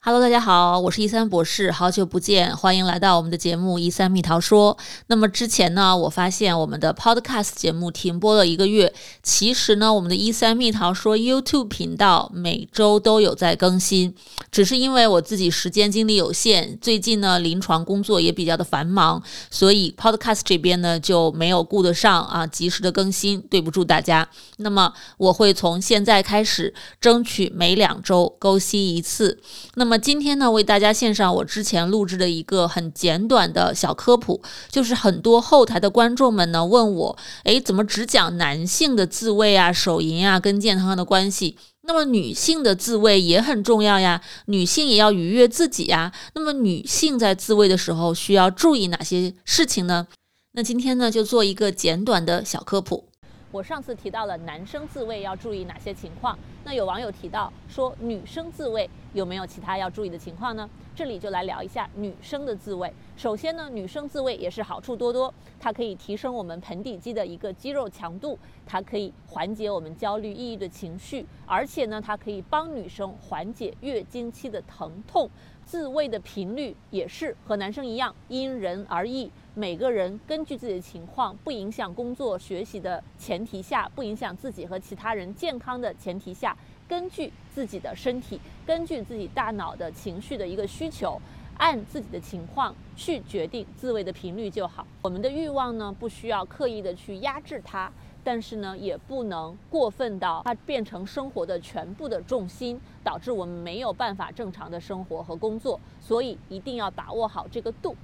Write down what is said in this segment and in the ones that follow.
Hello，大家好，我是一三博士，好久不见，欢迎来到我们的节目《一三蜜桃说》。那么之前呢，我发现我们的 Podcast 节目停播了一个月。其实呢，我们的一三蜜桃说 YouTube 频道每周都有在更新，只是因为我自己时间精力有限，最近呢临床工作也比较的繁忙，所以 Podcast 这边呢就没有顾得上啊及时的更新，对不住大家。那么我会从现在开始争取每两周更新一次。那那么今天呢，为大家献上我之前录制的一个很简短的小科普，就是很多后台的观众们呢问我，诶，怎么只讲男性的自慰啊、手淫啊跟健康的关系？那么女性的自慰也很重要呀，女性也要愉悦自己呀。那么女性在自慰的时候需要注意哪些事情呢？那今天呢，就做一个简短的小科普。我上次提到了男生自慰要注意哪些情况，那有网友提到说女生自慰有没有其他要注意的情况呢？这里就来聊一下女生的自慰。首先呢，女生自慰也是好处多多，它可以提升我们盆底肌的一个肌肉强度，它可以缓解我们焦虑、抑郁的情绪，而且呢，它可以帮女生缓解月经期的疼痛。自慰的频率也是和男生一样，因人而异。每个人根据自己的情况，不影响工作学习的前提下，不影响自己和其他人健康的前提下，根据自己的身体，根据自己大脑的情绪的一个需求，按自己的情况去决定自慰的频率就好。我们的欲望呢，不需要刻意的去压制它。但是呢，也不能过分到它变成生活的全部的重心，导致我们没有办法正常的生活和工作。所以一定要把握好这个度。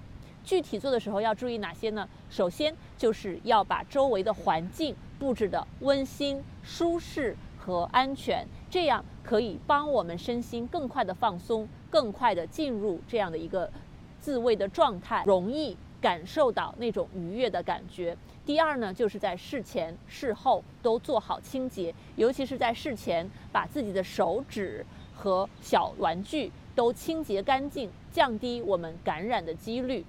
具体做的时候要注意哪些呢？首先就是要把周围的环境布置的温馨、舒适和安全，这样可以帮我们身心更快的放松，更快的进入这样的一个自慰的状态，容易感受到那种愉悦的感觉。第二呢，就是在事前、事后都做好清洁，尤其是在事前，把自己的手指和小玩具都清洁干净，降低我们感染的几率。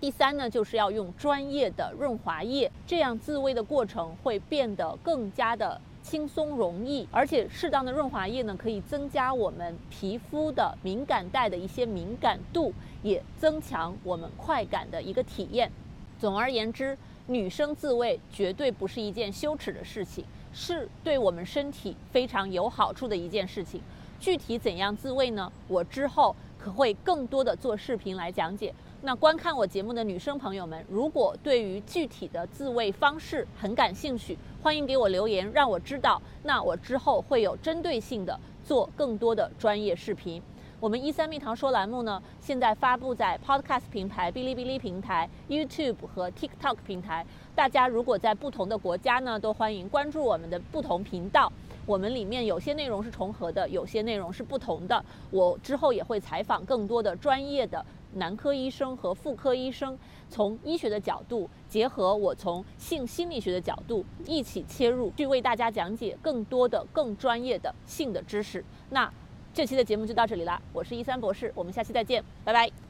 第三呢，就是要用专业的润滑液，这样自慰的过程会变得更加的轻松容易，而且适当的润滑液呢，可以增加我们皮肤的敏感带的一些敏感度，也增强我们快感的一个体验。总而言之。女生自慰绝对不是一件羞耻的事情，是对我们身体非常有好处的一件事情。具体怎样自慰呢？我之后可会更多的做视频来讲解。那观看我节目的女生朋友们，如果对于具体的自慰方式很感兴趣，欢迎给我留言，让我知道。那我之后会有针对性的做更多的专业视频。我们一三蜜糖说栏目呢，现在发布在 Podcast 平台、哔哩哔哩平台、YouTube 和 TikTok 平台。大家如果在不同的国家呢，都欢迎关注我们的不同频道。我们里面有些内容是重合的，有些内容是不同的。我之后也会采访更多的专业的男科医生和妇科医生，从医学的角度结合我从性心理学的角度一起切入，去为大家讲解更多的更专业的性的知识。那。这期的节目就到这里啦，我是一三博士，我们下期再见，拜拜。